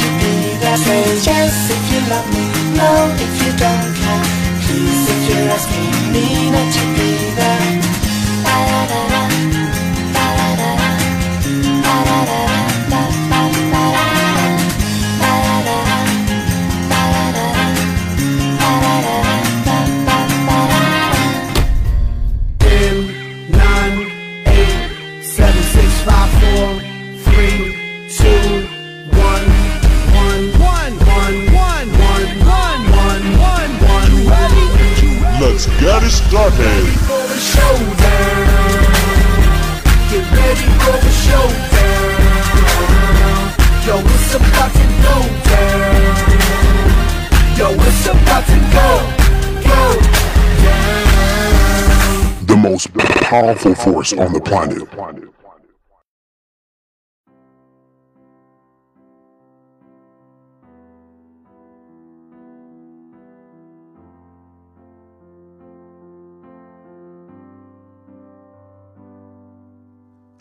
to be that way Yes, if you love me, no, if you don't care. Please, if you're asking me not to be Let's get it started. Get ready for the showdown. Yo, it's about to go down. Yo, it's about to go, go down. The most powerful force on the planet.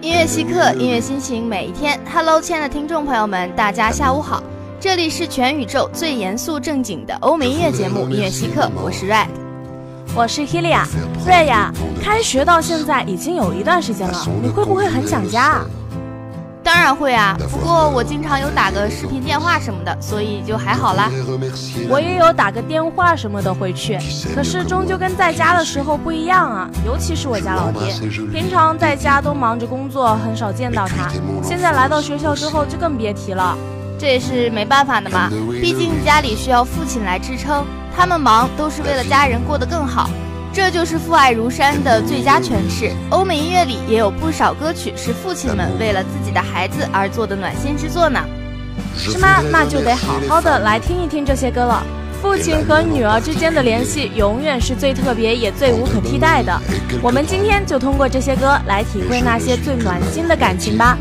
音乐稀客，音乐心情每一天。Hello，亲爱的听众朋友们，大家下午好，这里是全宇宙最严肃正经的欧美音乐节目《音乐稀客》，我是 Ray，我是 Helia。Ray 呀，开学到现在已经有一段时间了，你会不会很想家啊？当然会啊，不过我经常有打个视频电话什么的，所以就还好啦。我也有打个电话什么的回去，可是终究跟在家的时候不一样啊。尤其是我家老爹，平常在家都忙着工作，很少见到他。现在来到学校之后就更别提了。这也是没办法的嘛，毕竟家里需要父亲来支撑，他们忙都是为了家人过得更好。这就是父爱如山的最佳诠释。欧美音乐里也有不少歌曲是父亲们为了自己的孩子而做的暖心之作呢。是吗？那就得好好的来听一听这些歌了。父亲和女儿之间的联系永远是最特别也最无可替代的。我们今天就通过这些歌来体会那些最暖心的感情吧。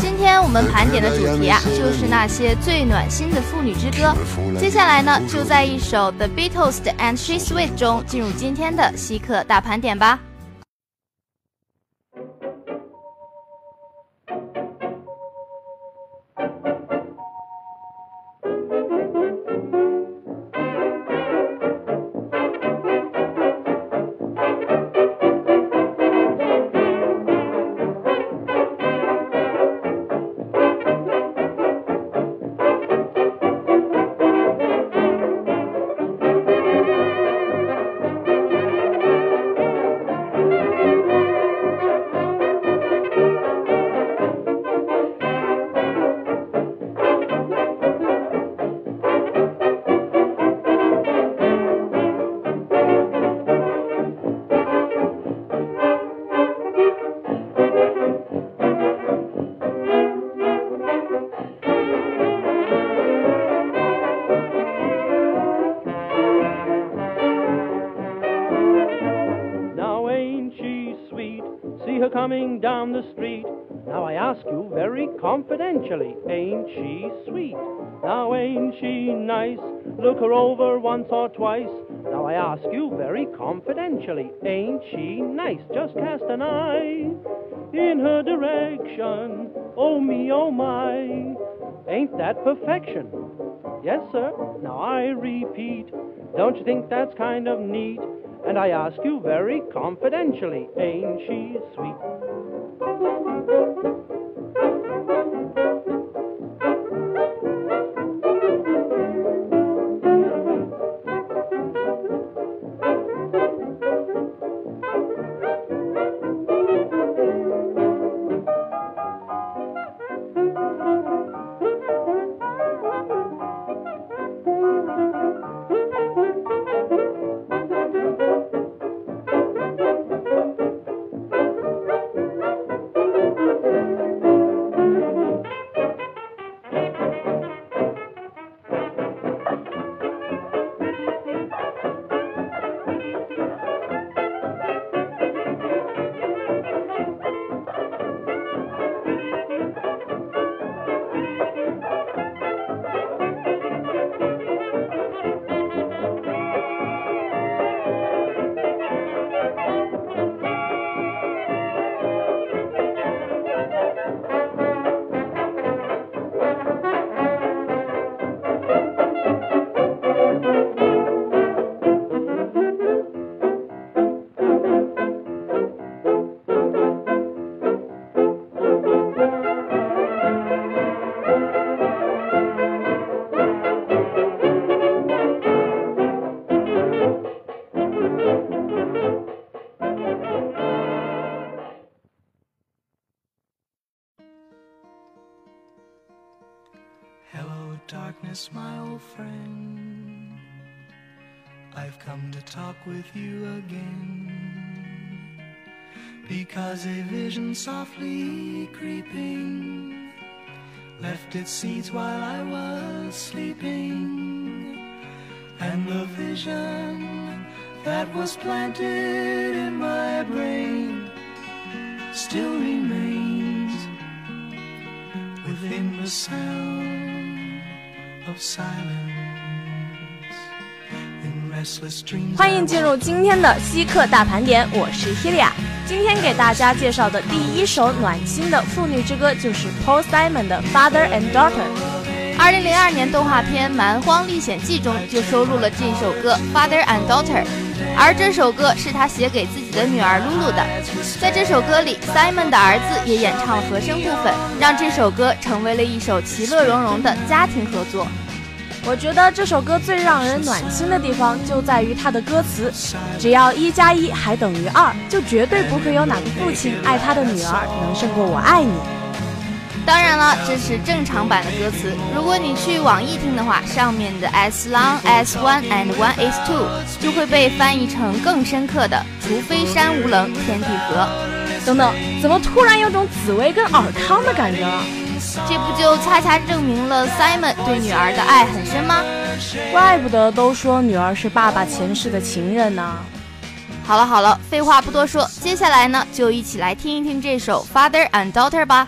今天我们盘点的主题啊，就是那些最暖心的父女之歌。接下来呢，就在一首 The Beatles 的 And She's Sweet 中进入今天的稀客大盘点吧。Ask you very confidentially, ain't she sweet? Now ain't she nice? Look her over once or twice. Now I ask you very confidentially, ain't she nice? Just cast an eye in her direction. Oh me, oh my, ain't that perfection? Yes, sir. Now I repeat, don't you think that's kind of neat? And I ask you very confidentially, ain't she sweet? Softly creeping left its seeds while I was sleeping. And the vision that was planted in my brain still remains within the sound of silence. 欢迎进入今天的稀客大盘点，我是 Hilia。今天给大家介绍的第一首暖心的妇女之歌就是 Paul Simon 的《Father and Daughter》。二零零二年动画片《蛮荒历险记》中就收录了这首歌《Father and Daughter》，而这首歌是他写给自己的女儿露露的。在这首歌里，Simon 的儿子也演唱了和声部分，让这首歌成为了一首其乐融融的家庭合作。我觉得这首歌最让人暖心的地方就在于它的歌词，只要一加一还等于二，就绝对不会有哪个父亲爱他的女儿能胜过我爱你。当然了，这是正常版的歌词。如果你去网易听的话，上面的 as long as one and one is two 就会被翻译成更深刻的“除非山无棱，天地合”。等等，怎么突然有种紫薇跟尔康的感觉了？这不就恰恰证明了 Simon 对女儿的爱很深吗？怪不得都说女儿是爸爸前世的情人呢。好了好了，废话不多说，接下来呢，就一起来听一听这首《Father and Daughter》吧。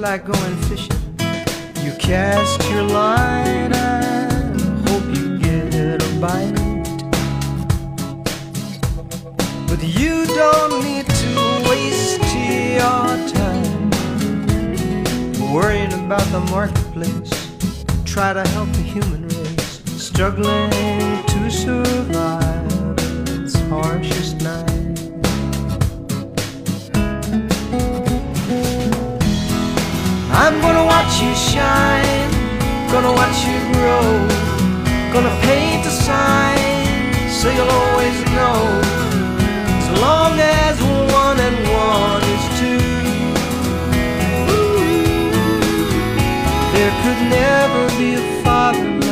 Like going fishing. You cast your line and hope you get a bite. But you don't need to waste your time worrying about the marketplace. Try to help the human race struggling to survive its harshest night. I'm gonna watch you shine, gonna watch you grow, gonna paint a sign so you'll always know. As long as one and one is two, there could never be a father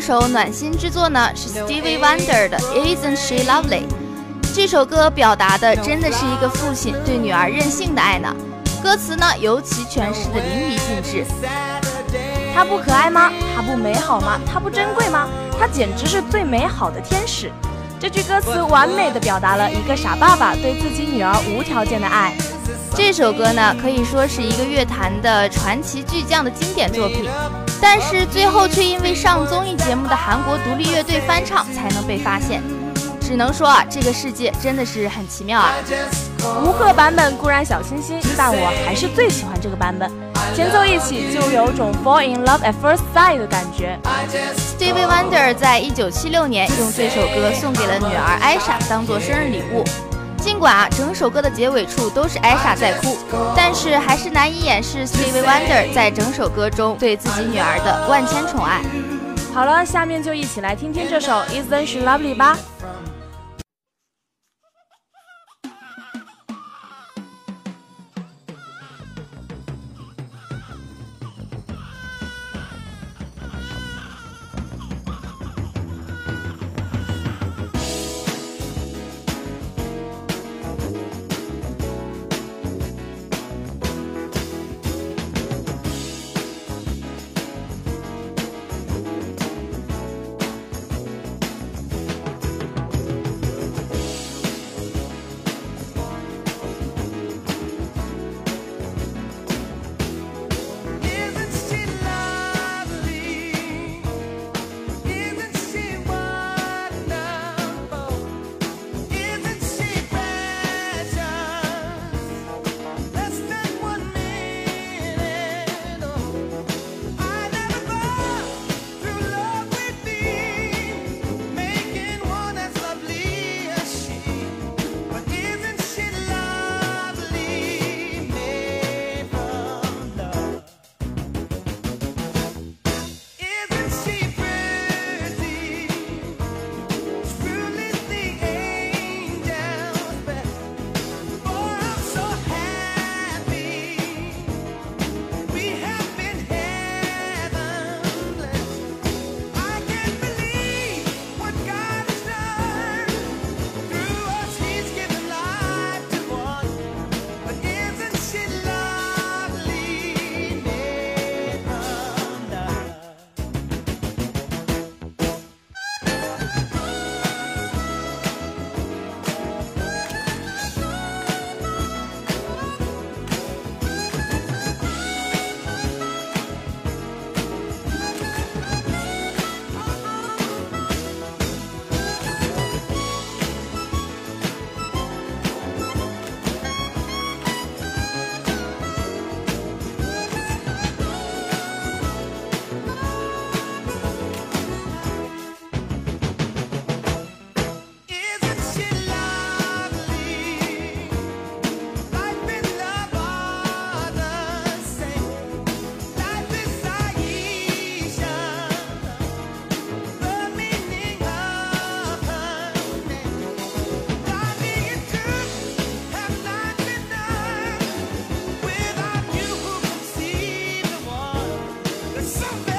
首暖心之作呢是 Stevie Wonder 的 Isn't She Lovely。这首歌表达的真的是一个父亲对女儿任性的爱呢。歌词呢尤其诠释的淋漓尽致。她不可爱吗？她不美好吗？她不珍贵吗？她简直是最美好的天使。这句歌词完美的表达了一个傻爸爸对自己女儿无条件的爱。这首歌呢，可以说是一个乐坛的传奇巨匠的经典作品，但是最后却因为上综艺节目的韩国独立乐队翻唱才能被发现。只能说啊，这个世界真的是很奇妙啊！吴赫版本固然小清新，但我还是最喜欢这个版本，前奏一起就有种 fall in love at first sight 的感觉。Stevie Wonder 在一九七六年用这首歌送给了女儿艾莎当做生日礼物。尽管啊，整首歌的结尾处都是艾莎在哭，但是还是难以掩饰 Stevie Wonder 在整首歌中对自己女儿的万千宠爱。好了，下面就一起来听听这首 Isn't She Lovely 吧。It's something.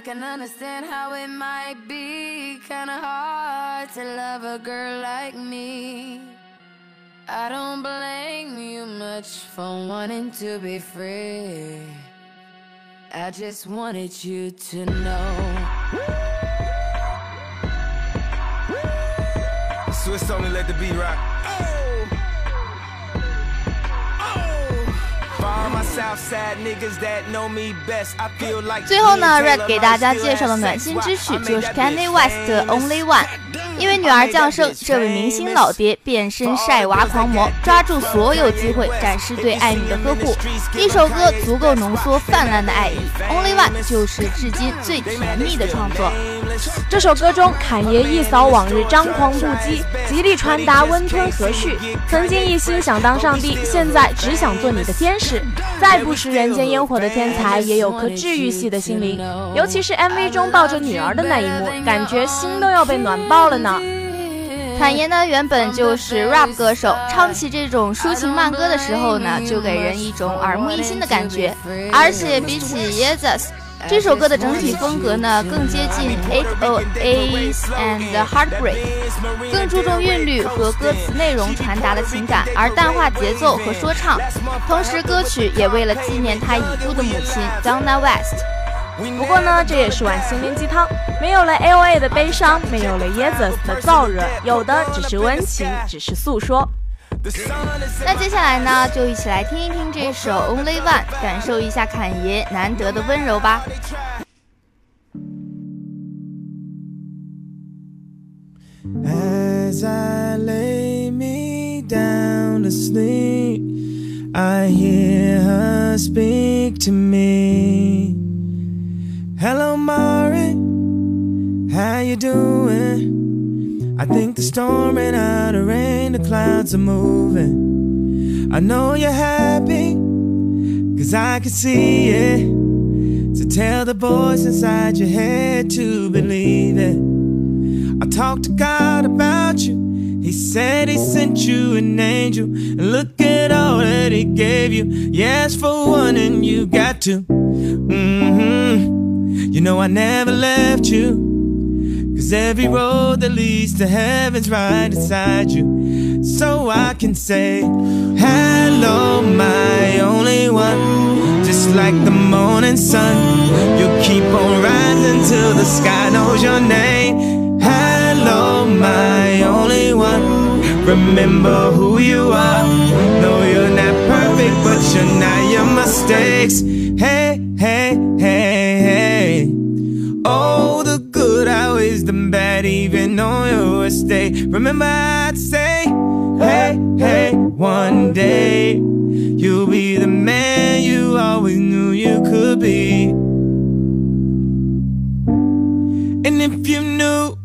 I can understand how it might be kinda hard to love a girl like me. I don't blame you much for wanting to be free. I just wanted you to know. Swiss only let the beat rock. Oh. 最后呢，Red 给大家介绍的暖心之曲就是 Kanye West 的 Only One。因为女儿降生，这位明星老爹变身晒娃狂魔，抓住所有机会展示对爱女的呵护。一首歌足够浓缩泛滥的爱意，Only One 就是至今最甜蜜的创作。这首歌中，侃爷一扫往日张狂不羁，极力传达温吞和煦。曾经一心想当上帝，现在只想做你的天使。再不食人间烟火的天才，也有颗治愈系的心灵。尤其是 MV 中抱着女儿的那一幕，感觉心都要被暖爆了呢。侃爷呢原本就是 rap 歌手，唱起这种抒情慢歌的时候呢，就给人一种耳目一新的感觉。而且比起 Yeezus，这首歌的整体风格呢更接近 Eight O A's and Heartbreak，更注重韵律和歌词内容传达的情感，而淡化节奏和说唱。同时，歌曲也为了纪念他已故的母亲 Donna West。不过呢，这也是碗心灵鸡汤，没有了 L.A. 的悲伤，没有了 Yeezus 的燥热，有的只是温情，只是诉说。那接下来呢，就一起来听一听这首 Only One，感受一下侃爷难得的温柔吧。As I lay me down to sleep, I hear her speak to me. Hello, Mari, how you doing? I think the storm ran out of rain, the clouds are moving. I know you're happy, cause I can see it. So tell the voice inside your head to believe it. I talked to God about you. He said he sent you an angel. And look at all that he gave you. You asked for one and you got two. Mm-hmm. You know I never left you. Cause every road that leads to heaven's right inside you. So I can say, Hello, my only one. Just like the morning sun. You keep on rising till the sky knows your name. Hello, my only one. Remember who you are. No, you're not perfect, but you're not your mistakes. Hey, hey, hey, hey. On your stay. Remember, I'd say, hey, hey, one day you'll be the man you always knew you could be. And if you knew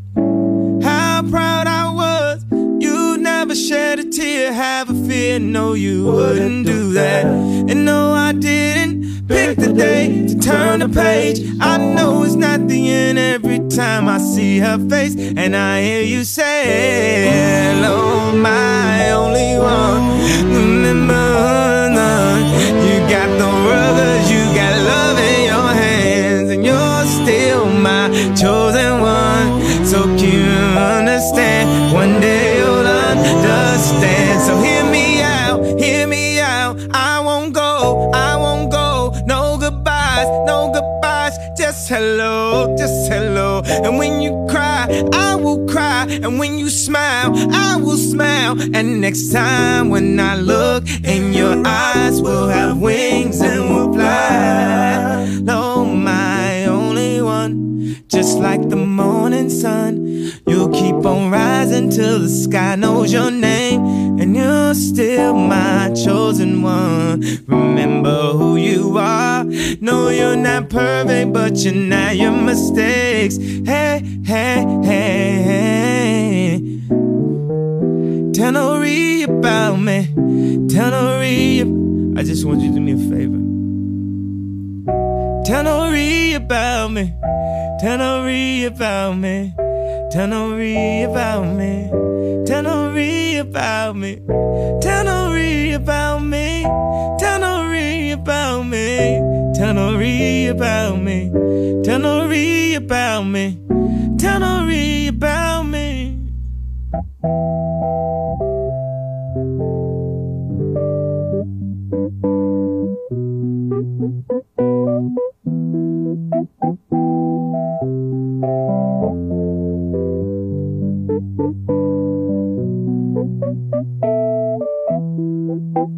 how proud I was, you'd never shed a tear, have a fear. No, you wouldn't do that. And no, I didn't pick the day to turn the page. I know it's not the end every time I see her face, and I hear you say, Hello, my only one. Remember. You got the ruggers, And when you cry, I will cry. And when you smile, I will smile. And next time when I look in your eyes, we'll have wings and we'll fly. One. Just like the morning sun, you'll keep on rising till the sky knows your name. And you're still my chosen one. Remember who you are. No, you're not perfect, but you're not your mistakes. Hey, hey, hey, hey. Tell Nori about me. Tell Nori. I just want you to do me a favor. Tell Nori about me. Tell Nori about me. Tell Nori about me. Tell Nori about me. Tell Nori about me. Tell Nori about me. Tell Nori about me. Tell Nori about me. Tell Nori about me.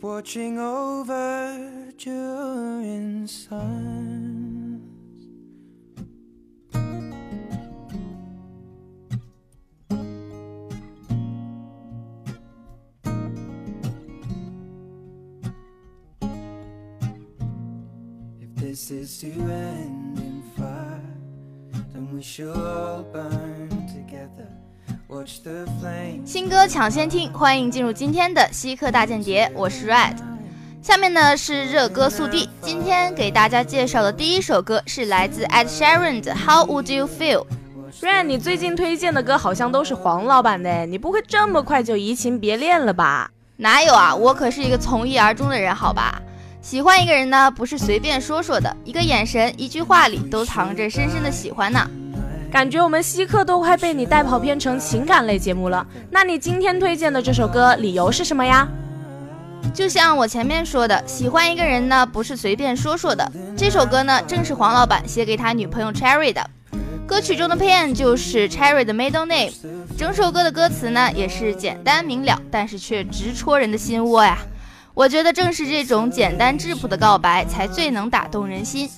Watching over during sun. If this is to end in fire, then we shall all burn 新歌抢先听，欢迎进入今天的稀客大间谍，我是 Red。下面呢是热歌速递，今天给大家介绍的第一首歌是来自 Ed Sheeran 的《How Would You Feel》。Ren，你最近推荐的歌好像都是黄老板的，你不会这么快就移情别恋了吧？哪有啊，我可是一个从一而终的人，好吧？喜欢一个人呢，不是随便说说的，一个眼神、一句话里都藏着深深的喜欢呢。感觉我们稀客都快被你带跑偏成情感类节目了。那你今天推荐的这首歌，理由是什么呀？就像我前面说的，喜欢一个人呢，不是随便说说的。这首歌呢，正是黄老板写给他女朋友 Cherry 的。歌曲中的 Pan 就是 Cherry 的 middle name。整首歌的歌词呢，也是简单明了，但是却直戳人的心窝呀。我觉得正是这种简单质朴的告白，才最能打动人心。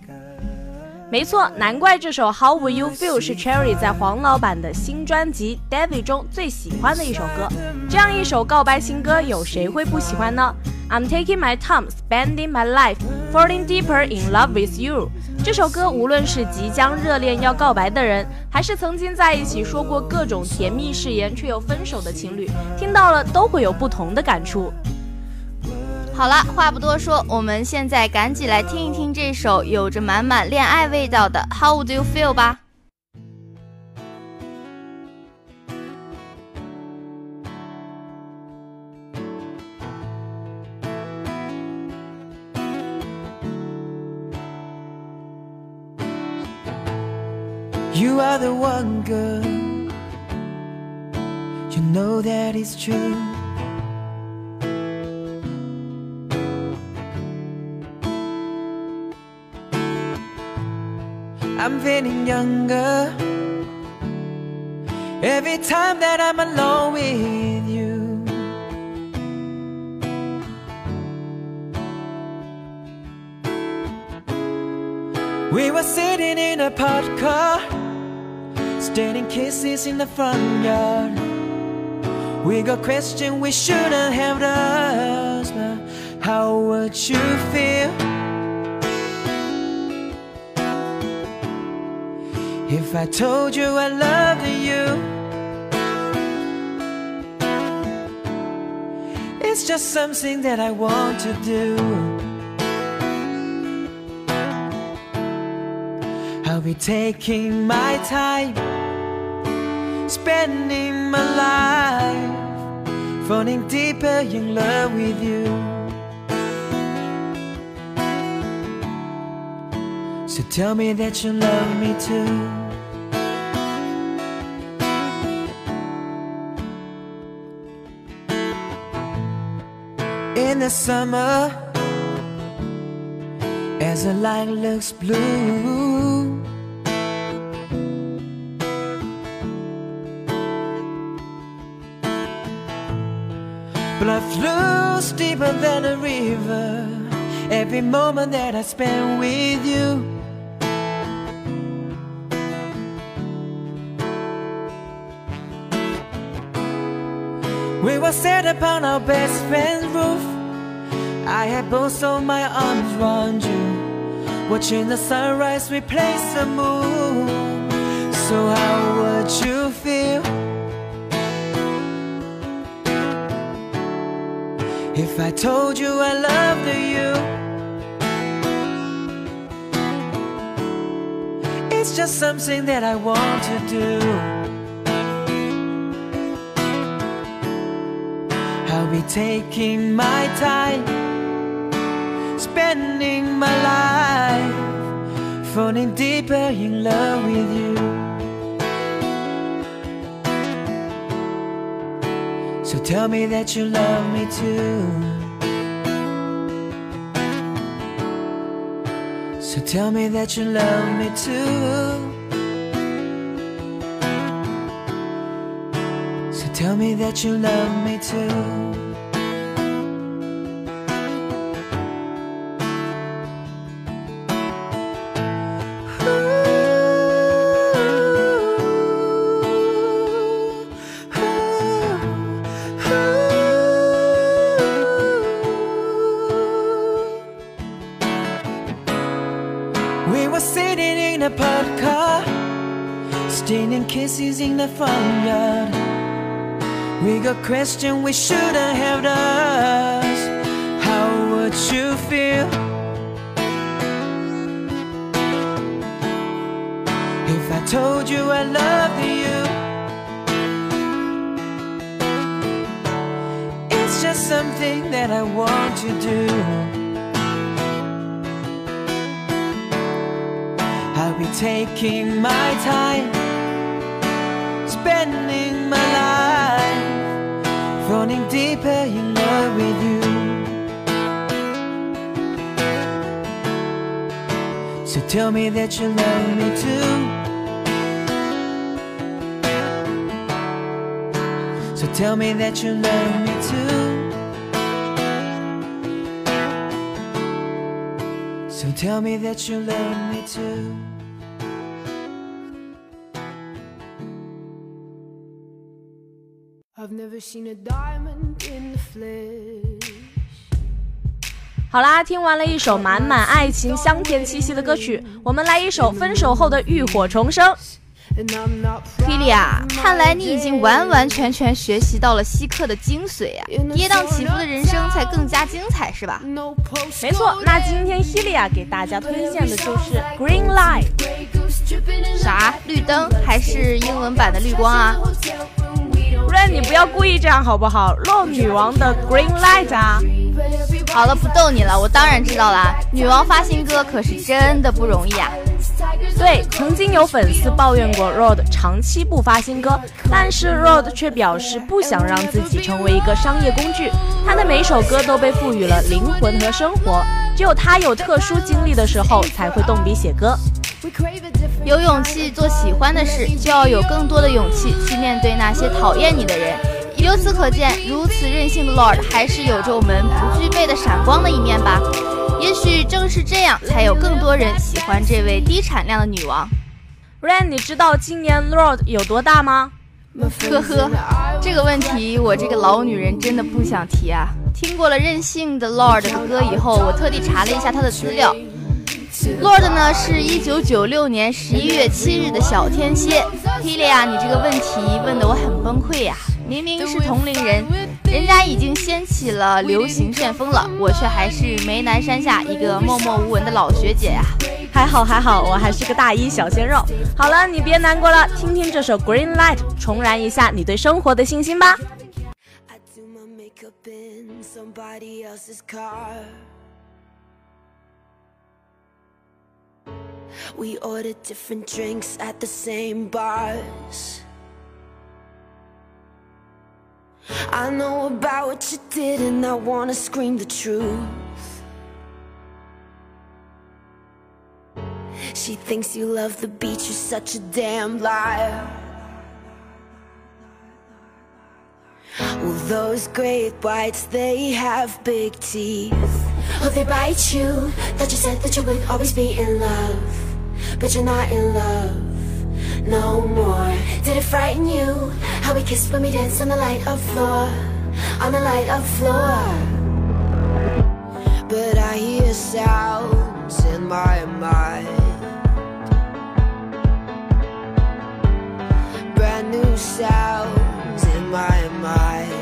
没错，难怪这首 How Will You Feel 是 Cherry 在黄老板的新专辑 David 中最喜欢的一首歌。这样一首告白新歌，有谁会不喜欢呢？I'm taking my time, spending my life, falling deeper in love with you。这首歌无论是即将热恋要告白的人，还是曾经在一起说过各种甜蜜誓言却又分手的情侣，听到了都会有不同的感触。好了，话不多说，我们现在赶紧来听一听这首有着满满恋爱味道的《How Would You Feel》吧。You are the one girl. You know that it's true. I'm feeling younger every time that I'm alone with you. We were sitting in a parked car, standing kisses in the front yard. We got questions we shouldn't have asked, how would you feel if I told you I loved you? It's just something that I want to do. I'll be taking my time, spending my life, falling deeper in love with you. Tell me that you love me too. In the summer, as the light looks blue. Blood flows deeper than a river. Every moment that I spend with you. We were set upon our best friend's roof. I had both of my arms around you, watching the sunrise replace the moon. So how would you feel if I told you I loved you? It's just something that I want to do. Be taking my time, spending my life, falling deeper in love with you. So tell me that you love me too. So tell me that you love me too. So tell me that you love me too. Kisses in the front yard. We got questions we shouldn't have asked. How would you feel if I told you I loved you? It's just something that I want to do. I'll be taking my time, spending my life, falling deeper in love with you. So tell me that you love me too. So tell me that you love me too. So tell me that you love me too. 好啦，听完了一首满满爱情、香甜气息的歌曲，我们来一首分手后的浴火重生。菲利亚，看来你已经完完全全学习到了稀客的精髓啊！跌宕起伏的人生才更加精彩，是吧？没错，那今天希利亚给大家推荐的就是 Green Light。啥？绿灯还是英文版的绿光啊？Rain，你不要故意这样好不好？漏女王的 Green Light 啊！好了，不逗你了，我当然知道啦。女王发新歌可是真的不容易啊。对，曾经有粉丝抱怨过 Rod 长期不发新歌，但是 Rod 却表示不想让自己成为一个商业工具。他的每首歌都被赋予了灵魂和生活，只有他有特殊经历的时候才会动笔写歌。有勇气做喜欢的事，就要有更多的勇气去面对那些讨厌你的人。由此可见，如此任性的 Lord 还是有着我们不具备的闪光的一面吧。也许正是这样，才有更多人喜欢这位低产量的女王。Rain，你知道今年 Lord 有多大吗？呵呵，这个问题我这个老女人真的不想提啊。听过了任性的 Lord 的歌以后，我特地查了一下他的资料。Lord 呢是一九九六年十一月七日的小天蝎。皮利亚，你这个问题问得我很崩溃呀、明明是同龄人，人家已经掀起了流行旋风了，我却还是梅南山下一个默默无闻的老学姐呀、还好还好，我还是个大一小鲜肉。好了，你别难过了，听听这首 Green Light，重燃一下你对生活的信心吧。I do my We ordered different drinks at the same bars. I know about what you did, and I wanna scream the truth. She thinks you love the beach, you're such a damn liar. Well, those great whites, they have big teeth. Oh, they bite you. That you said that you would always be in love. But you're not in love no more. Did it frighten you? How we kissed when we danced on the light of floor. On the light of floor. But I hear sounds in my mind. Brand new sounds in my mind.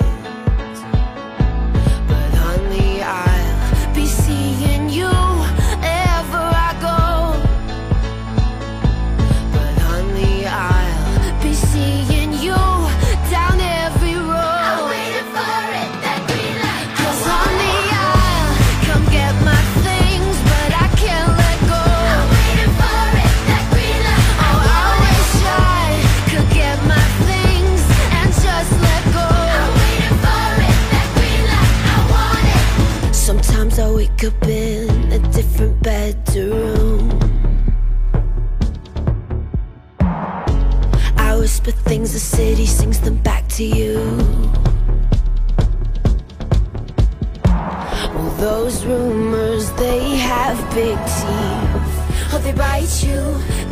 Oh, you.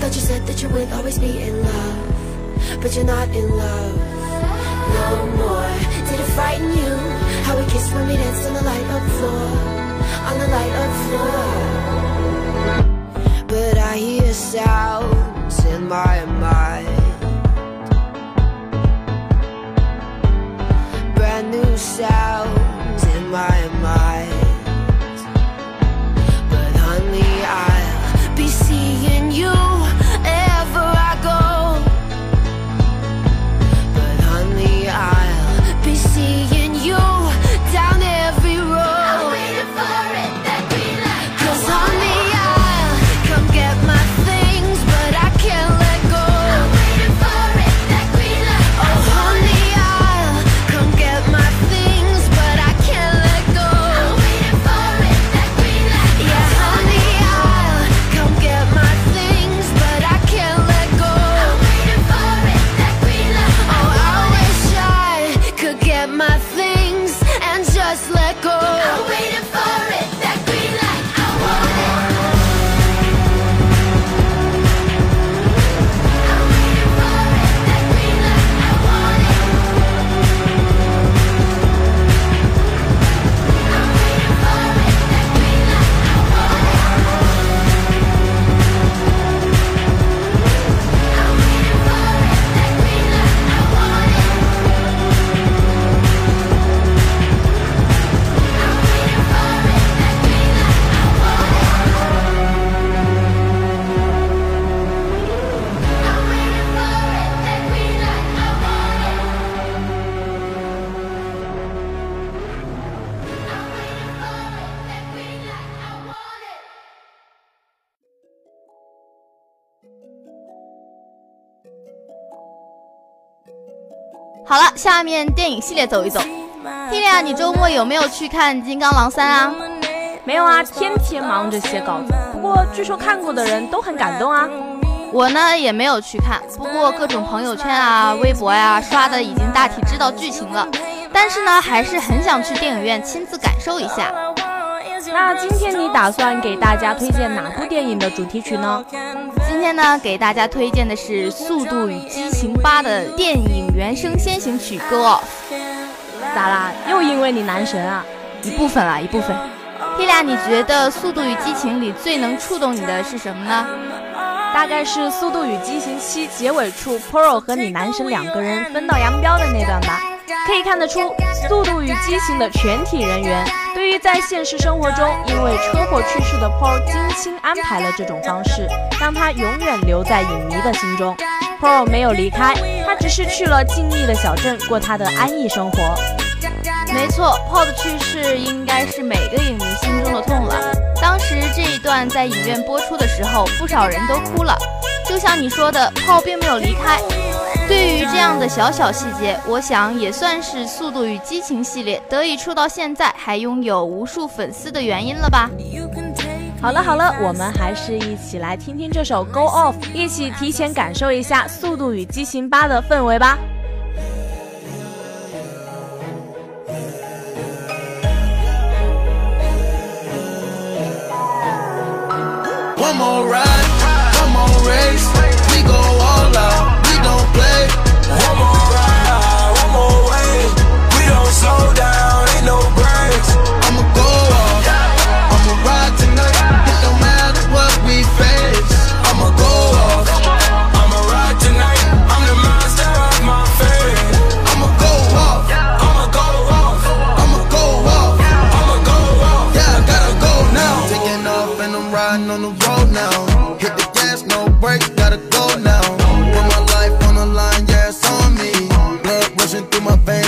Thought you said that you would always be in love. But you're not in love no more. Did it frighten you? How we kissed when we danced on the light of floor. On the light of floor. But I hear sounds in my mind. 下面电影系列走一走。莉莉亚，你周末有没有去看《金刚狼三》啊？没有啊，天天忙着写稿子。不过据说看过的人都很感动啊。我呢也没有去看，不过各种朋友圈啊、微博呀、刷的已经大体知道剧情了。但是呢，还是很想去电影院亲自感受一下。那今天你打算给大家推荐哪部电影的主题曲呢？今天呢，给大家推荐的是《速度与激情八》的电影原声先行曲《Go Off》。咋啦？又因为你男神啊？一部分啦，一部分。蒂莉亚，你觉得《速度与激情》里最能触动你的是什么呢？大概是《速度与激情七》结尾处，Poro 和你男神两个人分道扬镳的那段吧。可以看得出，《速度与激情》的全体人员对于在现实生活中因为车祸去世的 Paul，精心安排了这种方式，让他永远留在影迷的心中。Paul 没有离开，他只是去了静谧的小镇过他的安逸生活。没错，Paul 的去世应该是每个影迷心中的痛了。当时这一段在影院播出的时候，不少人都哭了。就像你说的，Paul 并没有离开。对于这样的小小细节，我想也算是《速度与激情》系列得以出到现在还拥有无数粉丝的原因了吧？好了好了，我们还是一起来听听这首《Go Off》，一起提前感受一下《速度与激情八》的氛围吧。One more ride, one more race. junto uma bem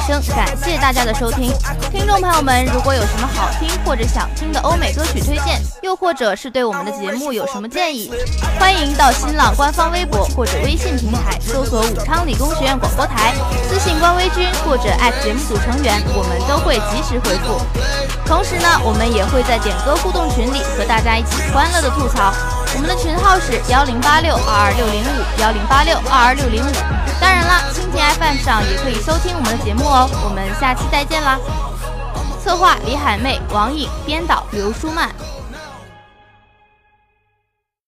声，感谢大家的收听。听众朋友们，如果有什么好听或者想听的欧美歌曲推荐，又或者是对我们的节目有什么建议，欢迎到新浪官方微博或者微信平台搜索武昌理工学院广播台，私信官微君或者艾特节目组成员，我们都会及时回复。同时呢，我们也会在点歌互动群里和大家一起欢乐的吐槽。我们的群号是幺零八六二二六零五幺零八六二二六零五。当然啦，FM 上也可以收听我们的节目哦。我们下期再见啦！策划李海妹、王颖，编导刘舒曼。